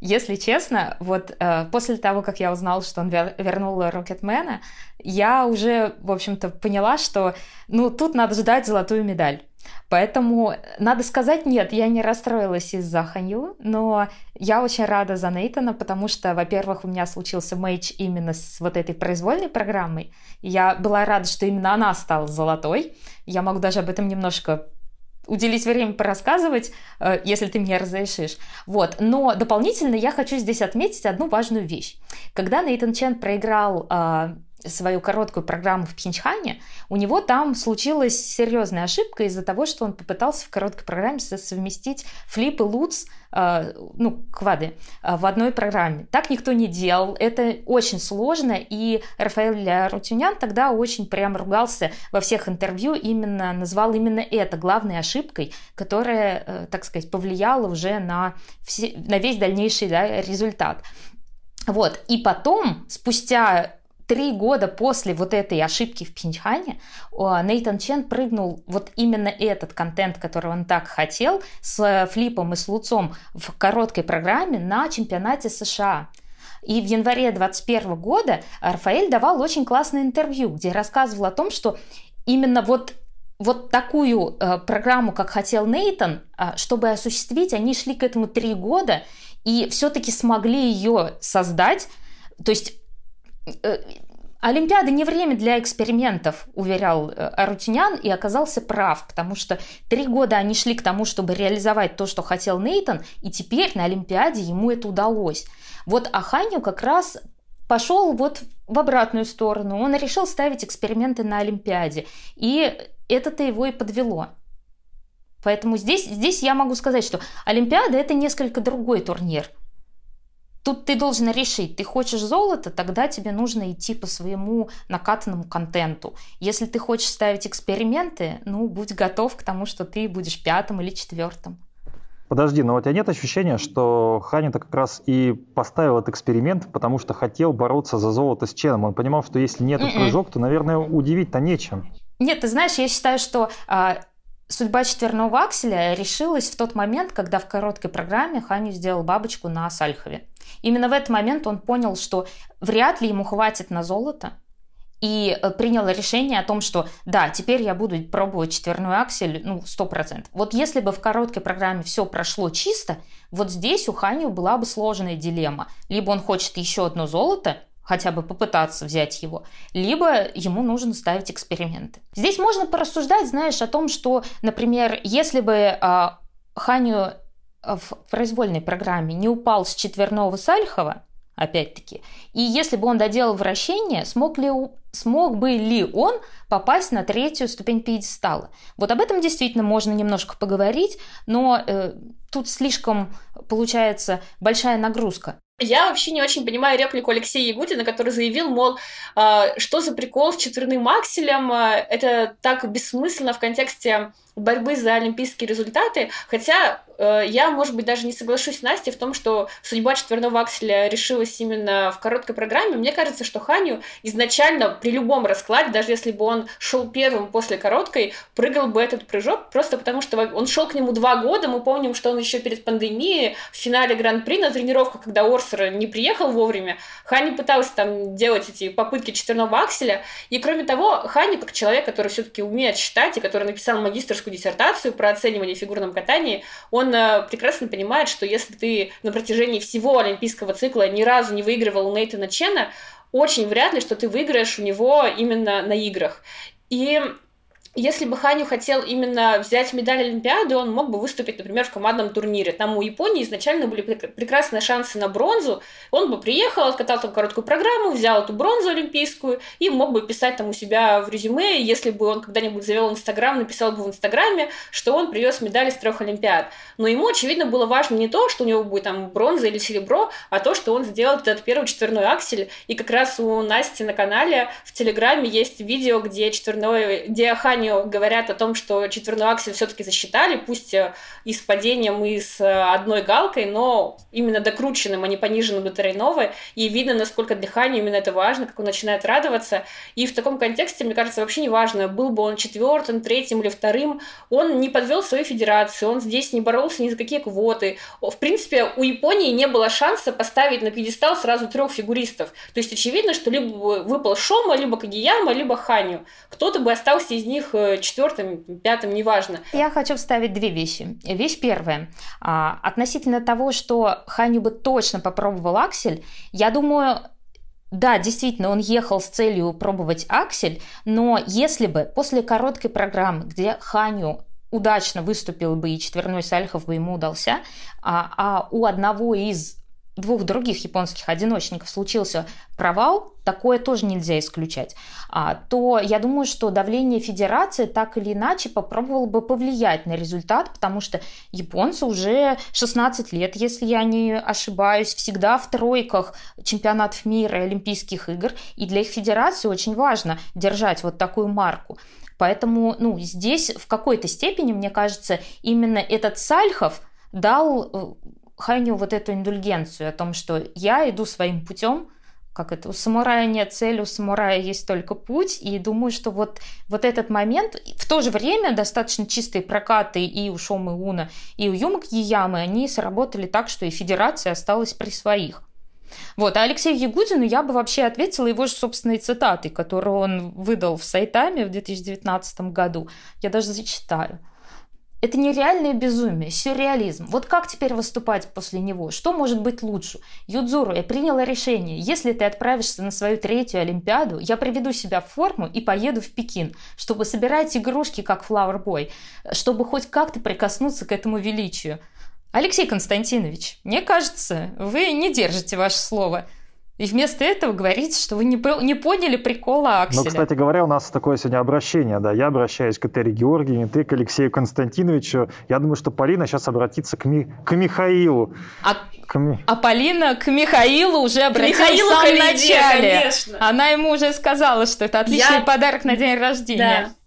Если честно, вот э, после того, как я узнала, что он вер- вернул Рокетмена, я уже, в общем-то, поняла, что, ну, тут надо ждать золотую медаль. Поэтому надо сказать, нет, я не расстроилась из-за Ханью, но я очень рада за Нейтана, потому что, во-первых, у меня случился матч именно с вот этой произвольной программой. Я была рада, что именно она стала золотой. Я могу даже об этом немножко уделить время порассказывать, э, если ты мне разрешишь. Вот. Но дополнительно я хочу здесь отметить одну важную вещь. Когда Нейтан Чен проиграл э, свою короткую программу в Пхенчхане, у него там случилась серьезная ошибка из-за того, что он попытался в короткой программе совместить флип и луц, э, ну, квады, э, в одной программе. Так никто не делал, это очень сложно, и Рафаэль Рутюнян тогда очень прям ругался во всех интервью, именно назвал именно это главной ошибкой, которая, э, так сказать, повлияла уже на, все, на весь дальнейший да, результат. Вот, и потом, спустя три года после вот этой ошибки в Пхенчхане Нейтан Чен прыгнул вот именно этот контент, который он так хотел, с флипом и с луцом в короткой программе на чемпионате США. И в январе 2021 года Рафаэль давал очень классное интервью, где рассказывал о том, что именно вот вот такую э, программу, как хотел Нейтон, э, чтобы осуществить, они шли к этому три года и все-таки смогли ее создать. То есть Олимпиада не время для экспериментов, уверял э, Арутюнян, и оказался прав, потому что три года они шли к тому, чтобы реализовать то, что хотел Нейтон, и теперь на Олимпиаде ему это удалось. Вот Аханю как раз пошел вот в обратную сторону. Он решил ставить эксперименты на Олимпиаде, и это-то его и подвело. Поэтому здесь, здесь я могу сказать, что Олимпиада – это несколько другой турнир – Тут ты должен решить, ты хочешь золото, тогда тебе нужно идти по своему накатанному контенту. Если ты хочешь ставить эксперименты, ну, будь готов к тому, что ты будешь пятым или четвертым. Подожди, но у тебя нет ощущения, что Ханин-то как раз и поставил этот эксперимент, потому что хотел бороться за золото с Ченом. Он понимал, что если нет mm прыжок, то, наверное, удивить-то нечем. Нет, ты знаешь, я считаю, что а, судьба четверного акселя решилась в тот момент, когда в короткой программе Ханю сделал бабочку на Сальхове. Именно в этот момент он понял, что вряд ли ему хватит на золото, и э, принял решение о том, что да, теперь я буду пробовать четверной аксель, ну, сто процентов. Вот если бы в короткой программе все прошло чисто, вот здесь у Ханио была бы сложная дилемма. Либо он хочет еще одно золото, хотя бы попытаться взять его, либо ему нужно ставить эксперименты. Здесь можно порассуждать, знаешь, о том, что, например, если бы э, Ханю в произвольной программе не упал с четверного Сальхова, опять-таки, и если бы он доделал вращение, смог, ли, смог бы ли он попасть на третью ступень пьедестала? Вот об этом действительно можно немножко поговорить, но э, тут слишком получается большая нагрузка. Я вообще не очень понимаю реплику Алексея Ягудина, который заявил, мол, э, что за прикол с четверным акселем, э, это так бессмысленно в контексте борьбы за олимпийские результаты, хотя э, я, может быть, даже не соглашусь с Настей в том, что судьба четверного акселя решилась именно в короткой программе. Мне кажется, что Ханю изначально при любом раскладе, даже если бы он шел первым после короткой, прыгал бы этот прыжок, просто потому что он шел к нему два года, мы помним, что он еще перед пандемией в финале Гран-при на тренировках, когда Орсер не приехал вовремя, Хани пытался там делать эти попытки четверного акселя, и кроме того, Хани, как человек, который все-таки умеет считать и который написал магистрскую диссертацию про оценивание в фигурном катании, он э, прекрасно понимает, что если ты на протяжении всего олимпийского цикла ни разу не выигрывал у Нейтана Чена, очень вряд ли, что ты выиграешь у него именно на играх. И если бы Ханю хотел именно взять медаль Олимпиады, он мог бы выступить, например, в командном турнире. Там у Японии изначально были прекрасные шансы на бронзу. Он бы приехал, откатал там короткую программу, взял эту бронзу олимпийскую и мог бы писать там у себя в резюме, если бы он когда-нибудь завел Инстаграм, написал бы в Инстаграме, что он привез медали с трех Олимпиад. Но ему, очевидно, было важно не то, что у него будет там бронза или серебро, а то, что он сделал этот первый четверной аксель. И как раз у Насти на канале в Телеграме есть видео, где четверной, где Ханю Германию говорят о том, что четверной аксель все-таки засчитали, пусть э, и с падением, и с э, одной галкой, но именно докрученным, а не пониженным до тройного. И видно, насколько дыхание именно это важно, как он начинает радоваться. И в таком контексте, мне кажется, вообще не важно, был бы он четвертым, третьим или вторым, он не подвел свою федерацию, он здесь не боролся ни за какие квоты. В принципе, у Японии не было шанса поставить на пьедестал сразу трех фигуристов. То есть очевидно, что либо выпал Шома, либо Кагияма, либо Ханю. Кто-то бы остался из них Э, четвертым, пятым, неважно. Я хочу вставить две вещи. Вещь первая. А, относительно того, что Ханю бы точно попробовал Аксель, я думаю, да, действительно, он ехал с целью пробовать аксель, но если бы после короткой программы, где Ханю удачно выступил бы и четверной Сальхов бы ему удался, а, а у одного из двух других японских одиночников случился провал, такое тоже нельзя исключать, а, то я думаю, что давление федерации так или иначе попробовало бы повлиять на результат, потому что японцы уже 16 лет, если я не ошибаюсь, всегда в тройках чемпионатов мира и Олимпийских игр, и для их федерации очень важно держать вот такую марку. Поэтому ну, здесь в какой-то степени, мне кажется, именно этот Сальхов дал э, Хайню вот эту индульгенцию о том, что я иду своим путем, как это, у самурая нет цели, у самурая есть только путь, и думаю, что вот, вот этот момент, в то же время достаточно чистые прокаты и у Шомы Уна, и у Юмак Яямы, они сработали так, что и федерация осталась при своих. Вот, а Алексею Ягудину я бы вообще ответила его же собственной цитатой, которую он выдал в Сайтаме в 2019 году. Я даже зачитаю. Это нереальное безумие, сюрреализм. Вот как теперь выступать после него? Что может быть лучше? Юдзуру, я приняла решение. Если ты отправишься на свою третью Олимпиаду, я приведу себя в форму и поеду в Пекин, чтобы собирать игрушки, как Flower Boy, чтобы хоть как-то прикоснуться к этому величию. Алексей Константинович, мне кажется, вы не держите ваше слово. И вместо этого говорите, что вы не, не поняли прикола Акселя. Ну, кстати говоря, у нас такое сегодня обращение, да, я обращаюсь к Этере Георгиевне, ты к Алексею Константиновичу. Я думаю, что Полина сейчас обратится к, Ми, к Михаилу. А, к Ми... а Полина к Михаилу уже обратилась Михаилу в самом Калиде, начале. Конечно. Она ему уже сказала, что это отличный я... подарок на день рождения. Да.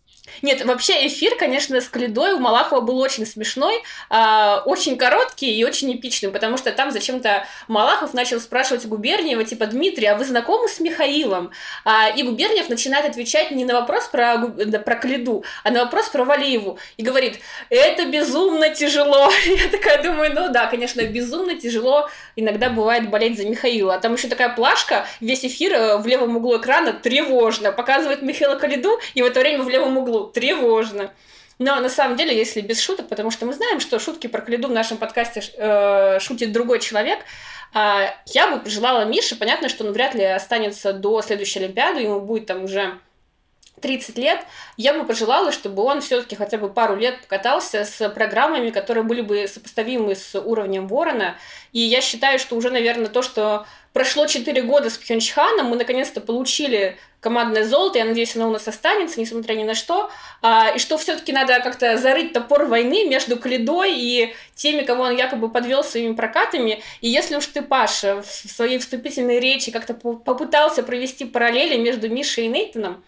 Нет, вообще эфир, конечно, с Калидой у Малахова был очень смешной, э, очень короткий и очень эпичный, потому что там зачем-то Малахов начал спрашивать Губерниева, типа, Дмитрий, а вы знакомы с Михаилом? А, и Губерниев начинает отвечать не на вопрос про, про Калиду, а на вопрос про Валиеву. И говорит, это безумно тяжело. Я такая думаю, ну да, конечно, безумно тяжело иногда бывает болеть за Михаила. А там еще такая плашка, весь эфир э, в левом углу экрана тревожно, показывает Михаила Калиду, и в это время в левом углу тревожно. Но на самом деле, если без шуток, потому что мы знаем, что шутки про Калиду в нашем подкасте э, шутит другой человек, э, я бы пожелала Мише, понятно, что он вряд ли останется до следующей Олимпиады, ему будет там уже 30 лет, я бы пожелала, чтобы он все-таки хотя бы пару лет покатался с программами, которые были бы сопоставимы с уровнем Ворона. И я считаю, что уже, наверное, то, что прошло 4 года с Пхенчханом, мы наконец-то получили командное золото, я надеюсь, оно у нас останется, несмотря ни на что, а, и что все-таки надо как-то зарыть топор войны между Калидой и теми, кого он якобы подвел своими прокатами, и если уж ты, Паша, в своей вступительной речи как-то попытался провести параллели между Мишей и Нейтаном,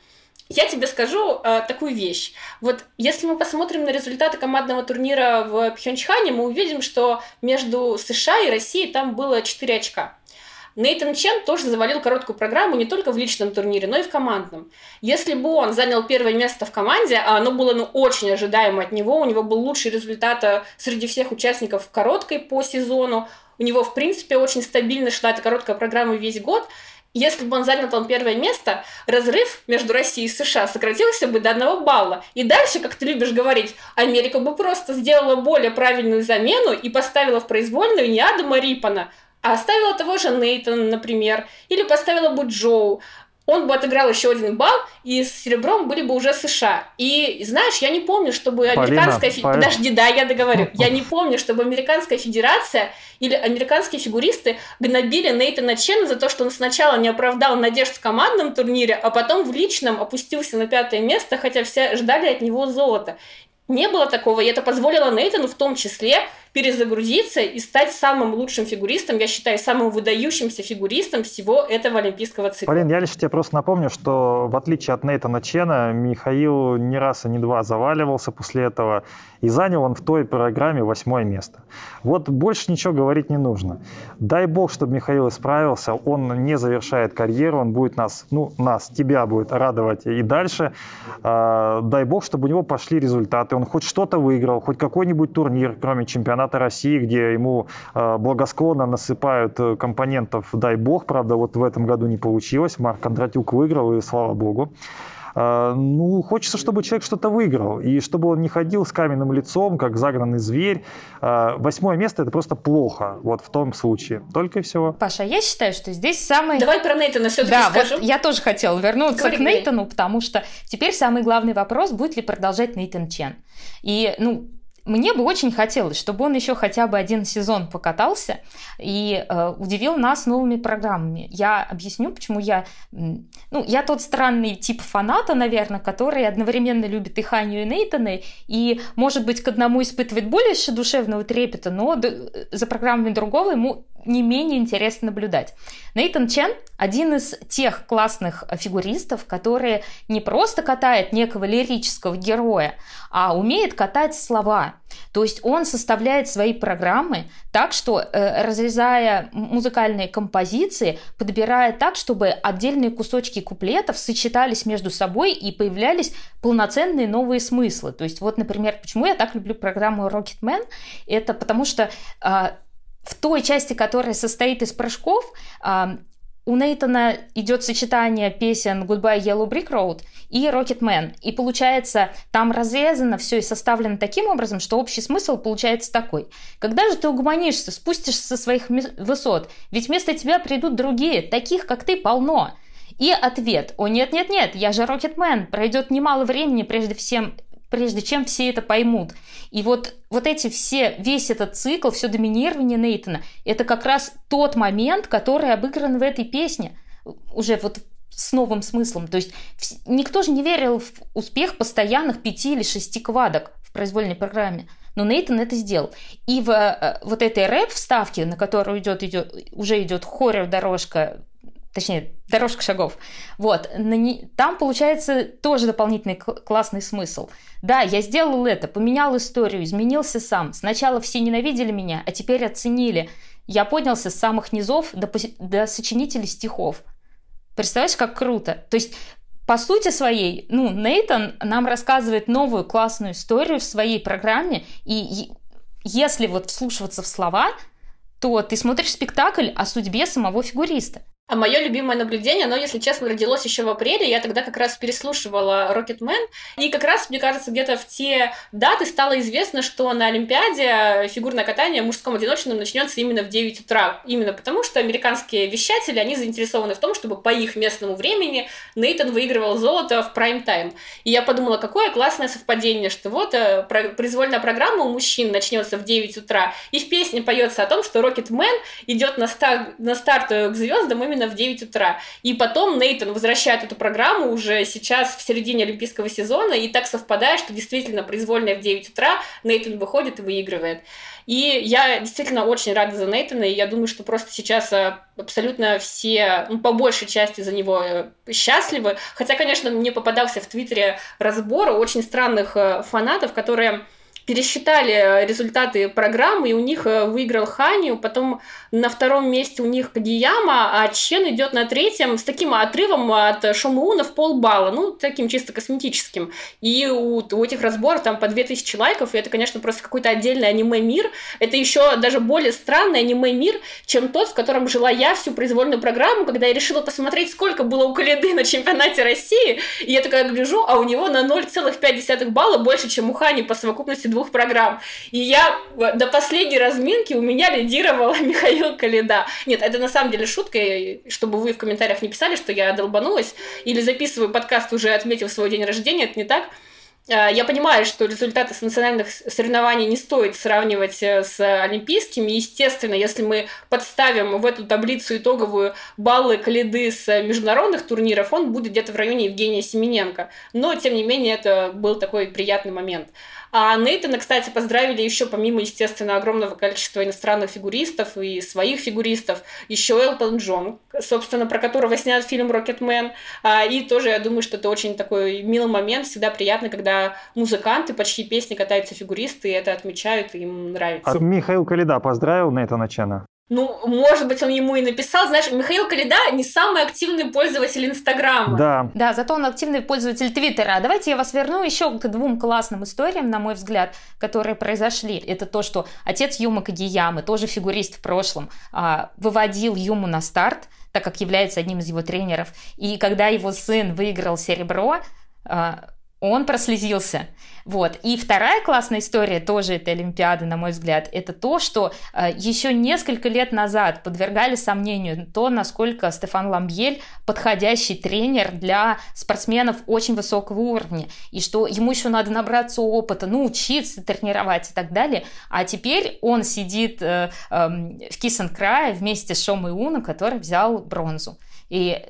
я тебе скажу э, такую вещь. Вот если мы посмотрим на результаты командного турнира в Пхенчхане, мы увидим, что между США и Россией там было 4 очка. Нейтан Чен тоже завалил короткую программу не только в личном турнире, но и в командном. Если бы он занял первое место в команде, а оно было ну, очень ожидаемо от него, у него был лучший результат э, среди всех участников в короткой по сезону, у него, в принципе, очень стабильно шла эта короткая программа весь год, если бы он занял там первое место, разрыв между Россией и США сократился бы до одного балла. И дальше, как ты любишь говорить, Америка бы просто сделала более правильную замену и поставила в произвольную не Адама Рипана, а оставила того же Нейтана, например, или поставила бы Джоу он бы отыграл еще один балл, и с серебром были бы уже США. И знаешь, я не помню, чтобы американская... Полина, Полина. Подожди, да, я договорю. Я не помню, чтобы американская федерация или американские фигуристы гнобили Нейтана Чена за то, что он сначала не оправдал надежд в командном турнире, а потом в личном опустился на пятое место, хотя все ждали от него золота. Не было такого, и это позволило Нейтану в том числе перезагрузиться и стать самым лучшим фигуристом, я считаю, самым выдающимся фигуристом всего этого олимпийского цикла. Полин, я лишь тебе просто напомню, что в отличие от Нейтана Чена, Михаил не раз и не два заваливался после этого, и занял он в той программе восьмое место. Вот больше ничего говорить не нужно. Дай бог, чтобы Михаил исправился, он не завершает карьеру, он будет нас, ну, нас, тебя будет радовать и дальше. А, дай бог, чтобы у него пошли результаты, он хоть что-то выиграл, хоть какой-нибудь турнир, кроме чемпионата чемпионата России, где ему э, благосклонно насыпают э, компонентов, дай бог, правда, вот в этом году не получилось, Марк Кондратюк выиграл, и слава богу. А, ну, хочется, чтобы человек что-то выиграл, и чтобы он не ходил с каменным лицом, как загнанный зверь. Восьмое место это просто плохо, вот в том случае. Только и всего. Паша, я считаю, что здесь самый... Давай про Нейтана все-таки да, скажу. Вот я тоже хотела вернуться Говори, к Нейтану, потому что теперь самый главный вопрос, будет ли продолжать Нейтан Чен. И, ну, мне бы очень хотелось, чтобы он еще хотя бы один сезон покатался и э, удивил нас новыми программами. Я объясню, почему я... Ну, я тот странный тип фаната, наверное, который одновременно любит и Ханю, и Нейтана, и, может быть, к одному испытывает более душевного трепета, но за программами другого ему не менее интересно наблюдать. Нейтан Чен – один из тех классных фигуристов, которые не просто катает некого лирического героя, а умеет катать слова. То есть он составляет свои программы так, что, э, разрезая музыкальные композиции, подбирая так, чтобы отдельные кусочки куплетов сочетались между собой и появлялись полноценные новые смыслы. То есть вот, например, почему я так люблю программу Rocket Man, это потому что а, в той части, которая состоит из прыжков, у Нейтана идет сочетание песен Goodbye Yellow Brick Road и Rocket Man. И получается, там разрезано все и составлено таким образом, что общий смысл получается такой. Когда же ты угомонишься, спустишься со своих высот? Ведь вместо тебя придут другие, таких, как ты, полно. И ответ «О, нет-нет-нет, я же Рокетмен, пройдет немало времени, прежде всем, прежде чем все это поймут. И вот, вот эти все, весь этот цикл, все доминирование Нейтана, это как раз тот момент, который обыгран в этой песне. Уже вот с новым смыслом. То есть никто же не верил в успех постоянных пяти или шести квадок в произвольной программе. Но Нейтан это сделал. И в э, вот этой рэп-вставке, на которую идет, идет, уже идет хоррор-дорожка точнее, дорожка шагов. Вот, там получается тоже дополнительный классный смысл. Да, я сделал это, поменял историю, изменился сам. Сначала все ненавидели меня, а теперь оценили. Я поднялся с самых низов до, до сочинителей стихов. Представляешь, как круто? То есть по сути своей, ну, Нейтан нам рассказывает новую классную историю в своей программе, и если вот вслушиваться в слова, то ты смотришь спектакль о судьбе самого фигуриста. А мое любимое наблюдение, оно, если честно, родилось еще в апреле. Я тогда как раз переслушивала Rocketman. И как раз, мне кажется, где-то в те даты стало известно, что на Олимпиаде фигурное катание мужском одиночном начнется именно в 9 утра. Именно потому, что американские вещатели, они заинтересованы в том, чтобы по их местному времени Нейтан выигрывал золото в прайм-тайм. И я подумала, какое классное совпадение, что вот э, произвольная программа у мужчин начнется в 9 утра, и в песне поется о том, что Rocketman идет на старт, на старт к звездам именно именно в 9 утра. И потом Нейтан возвращает эту программу уже сейчас в середине олимпийского сезона, и так совпадает, что действительно произвольная в 9 утра Нейтан выходит и выигрывает. И я действительно очень рада за Нейтана, и я думаю, что просто сейчас а, абсолютно все, ну, по большей части за него э, счастливы. Хотя, конечно, мне попадался в Твиттере разбор очень странных э, фанатов, которые пересчитали результаты программы, и у них э, выиграл Ханю, потом на втором месте у них Кагияма, а Чен идет на третьем с таким отрывом от Шомуна в полбалла, ну, таким чисто косметическим. И у, у этих разборов там по 2000 лайков, и это, конечно, просто какой-то отдельный аниме-мир. Это еще даже более странный аниме-мир, чем тот, в котором жила я всю произвольную программу, когда я решила посмотреть, сколько было у Каледы на чемпионате России, и я такая гляжу, а у него на 0,5 балла больше, чем у Хани по совокупности двух программ. И я до последней разминки у меня лидировала Михаил Каледа. Нет, это на самом деле шутка, чтобы вы в комментариях не писали, что я долбанулась или записываю подкаст уже отметив свой день рождения, это не так. А, я понимаю, что результаты с национальных соревнований не стоит сравнивать э, с олимпийскими. Естественно, если мы подставим в эту таблицу итоговую баллы Калиды с международных турниров, он будет где-то в районе Евгения Семененко. Но, тем не менее, это был такой приятный момент. А Нейтана, кстати, поздравили еще помимо, естественно, огромного количества иностранных фигуристов и своих фигуристов, еще Элтон Джон, собственно, про которого снят фильм «Рокетмен». А, и тоже, я думаю, что это очень такой милый момент, всегда приятно, когда музыканты, почти песни катаются фигуристы, и это отмечают, и им нравится. А Михаил Калида поздравил Нейтана Чена? Ну, может быть, он ему и написал. Знаешь, Михаил Калида не самый активный пользователь Инстаграма. Да. Да, зато он активный пользователь Твиттера. Давайте я вас верну еще к двум классным историям, на мой взгляд, которые произошли. Это то, что отец Юма Кагиямы, тоже фигурист в прошлом, а, выводил Юму на старт, так как является одним из его тренеров. И когда его сын выиграл серебро, а, он прослезился. Вот. И вторая классная история тоже этой Олимпиады, на мой взгляд, это то, что э, еще несколько лет назад подвергали сомнению то, насколько Стефан Ламбьель подходящий тренер для спортсменов очень высокого уровня, и что ему еще надо набраться опыта, ну, учиться тренировать и так далее. А теперь он сидит э, э, в Кисенкрае вместе с Шомой Уна, который взял бронзу. И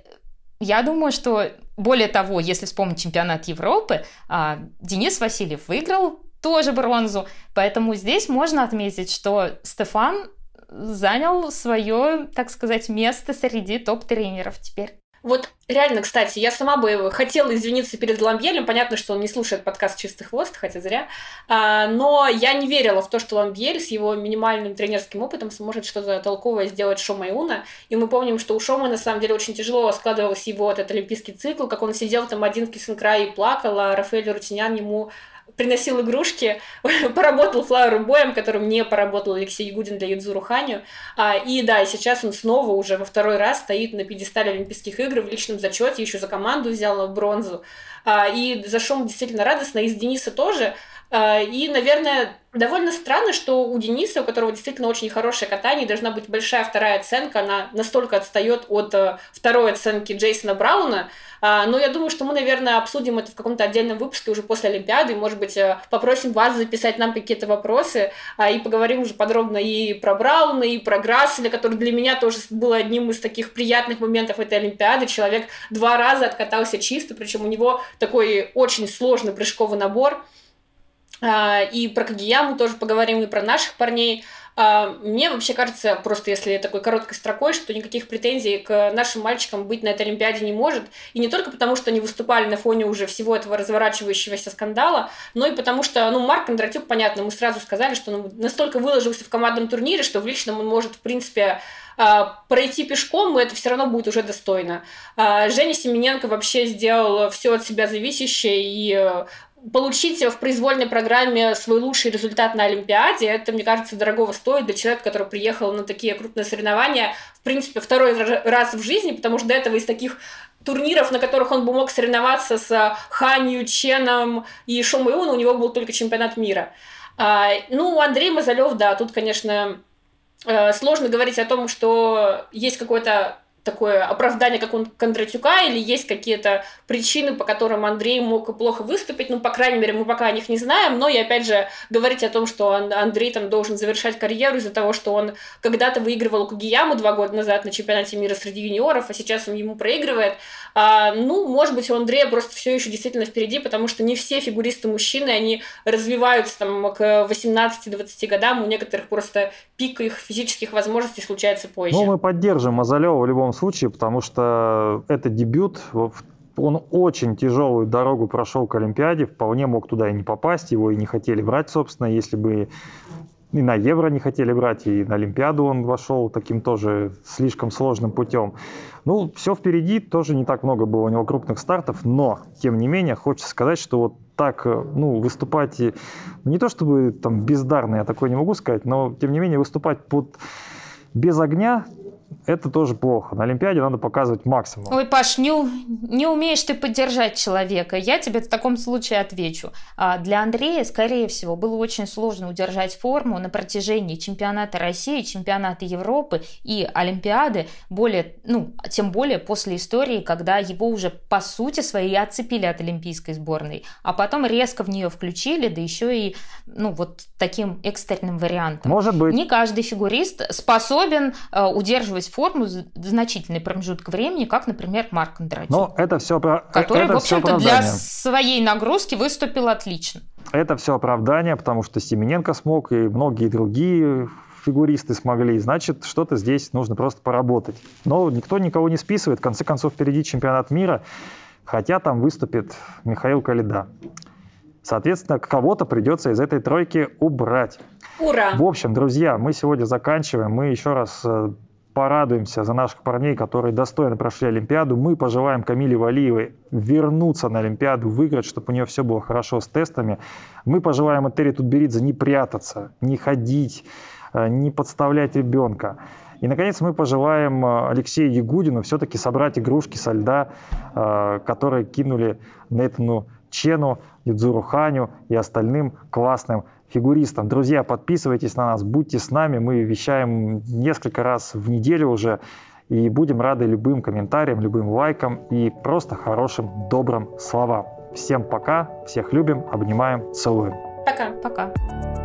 я думаю, что более того, если вспомнить чемпионат Европы, а, Денис Васильев выиграл тоже бронзу. Поэтому здесь можно отметить, что Стефан занял свое, так сказать, место среди топ-тренеров теперь. Вот реально, кстати, я сама бы хотела извиниться перед Ламбьелем. Понятно, что он не слушает подкаст «Чистый хвост», хотя зря. А, но я не верила в то, что Ламбьель с его минимальным тренерским опытом сможет что-то толковое сделать Шома Иуна. И мы помним, что у Шома на самом деле очень тяжело складывался его этот олимпийский цикл, как он сидел там один в Кисенкрае и плакал, а Рафаэль Рутинян ему приносил игрушки, поработал Флауэр боем, которым не поработал Алексей Ягудин для Юдзуру Ханю. А, и да, сейчас он снова уже во второй раз стоит на пьедестале Олимпийских игр в личном зачете, еще за команду взял бронзу. А, и зашел действительно радостно, и с Дениса тоже. А, и, наверное, довольно странно, что у Дениса, у которого действительно очень хорошее катание, должна быть большая вторая оценка, она настолько отстает от э, второй оценки Джейсона Брауна. А, но я думаю, что мы, наверное, обсудим это в каком-то отдельном выпуске уже после Олимпиады, может быть, э, попросим вас записать нам какие-то вопросы, а, и поговорим уже подробно и про Брауна, и про Грасселя, который для меня тоже был одним из таких приятных моментов этой Олимпиады. Человек два раза откатался чисто, причем у него такой очень сложный прыжковый набор. А, и про Кагияму тоже поговорим, и про наших парней. А, мне вообще кажется, просто если такой короткой строкой, что никаких претензий к нашим мальчикам быть на этой Олимпиаде не может. И не только потому, что они выступали на фоне уже всего этого разворачивающегося скандала, но и потому что, ну, Марк Кондратюк, понятно, мы сразу сказали, что он настолько выложился в командном турнире, что в личном он может, в принципе, а, пройти пешком, и это все равно будет уже достойно. Женя Семененко вообще сделал все от себя зависящее и получить в произвольной программе свой лучший результат на Олимпиаде, это, мне кажется, дорогого стоит для человека, который приехал на такие крупные соревнования, в принципе, второй раз в жизни, потому что до этого из таких турниров, на которых он бы мог соревноваться с Ханью, Ченом и Шомаюн, у него был только чемпионат мира. А, ну, Андрей Мазалев, да, тут, конечно, э, сложно говорить о том, что есть какой-то такое оправдание, как он Кондратюка, или есть какие-то причины, по которым Андрей мог плохо выступить, ну, по крайней мере, мы пока о них не знаем, но и, опять же, говорить о том, что Андрей там должен завершать карьеру из-за того, что он когда-то выигрывал Кугияму два года назад на чемпионате мира среди юниоров, а сейчас он ему проигрывает, а, ну, может быть, у Андрея просто все еще действительно впереди, потому что не все фигуристы мужчины, они развиваются там к 18-20 годам, у некоторых просто пик их физических возможностей случается позже. Ну, мы поддержим Мазалева в любом случае, потому что это дебют, он очень тяжелую дорогу прошел к Олимпиаде, вполне мог туда и не попасть, его и не хотели брать, собственно, если бы и на Евро не хотели брать, и на Олимпиаду он вошел таким тоже слишком сложным путем. Ну, все впереди, тоже не так много было у него крупных стартов, но, тем не менее, хочется сказать, что вот так, ну, выступать, ну, не то чтобы там бездарно, я такое не могу сказать, но, тем не менее, выступать под без огня это тоже плохо. На Олимпиаде надо показывать максимум. Ой, Паш, не, не умеешь ты поддержать человека. Я тебе в таком случае отвечу. А для Андрея, скорее всего, было очень сложно удержать форму на протяжении чемпионата России, чемпионата Европы и Олимпиады, более, ну, тем более после истории, когда его уже по сути своей отцепили от олимпийской сборной, а потом резко в нее включили, да еще и, ну, вот таким экстренным вариантом. Может быть. Не каждый фигурист способен э, удерживать форму значительный промежуток времени, как, например, Марк Кондратьев. Но это все Который, это в общем-то, для своей нагрузки выступил отлично. Это все оправдание, потому что Семененко смог, и многие другие фигуристы смогли, значит, что-то здесь нужно просто поработать. Но никто никого не списывает, в конце концов, впереди чемпионат мира, хотя там выступит Михаил Калида. Соответственно, кого-то придется из этой тройки убрать. Ура! В общем, друзья, мы сегодня заканчиваем. Мы еще раз э, порадуемся за наших парней, которые достойно прошли Олимпиаду. Мы пожелаем Камиле Валиевой вернуться на Олимпиаду, выиграть, чтобы у нее все было хорошо с тестами. Мы пожелаем Этери Тутберидзе не прятаться, не ходить, э, не подставлять ребенка. И, наконец, мы пожелаем э, Алексею Ягудину все-таки собрать игрушки со льда, которые кинули Нейтану Чену, Юдзуру Ханю и остальным классным фигуристам. Друзья, подписывайтесь на нас, будьте с нами. Мы вещаем несколько раз в неделю уже. И будем рады любым комментариям, любым лайкам и просто хорошим, добрым словам. Всем пока, всех любим, обнимаем, целуем. Пока. Пока.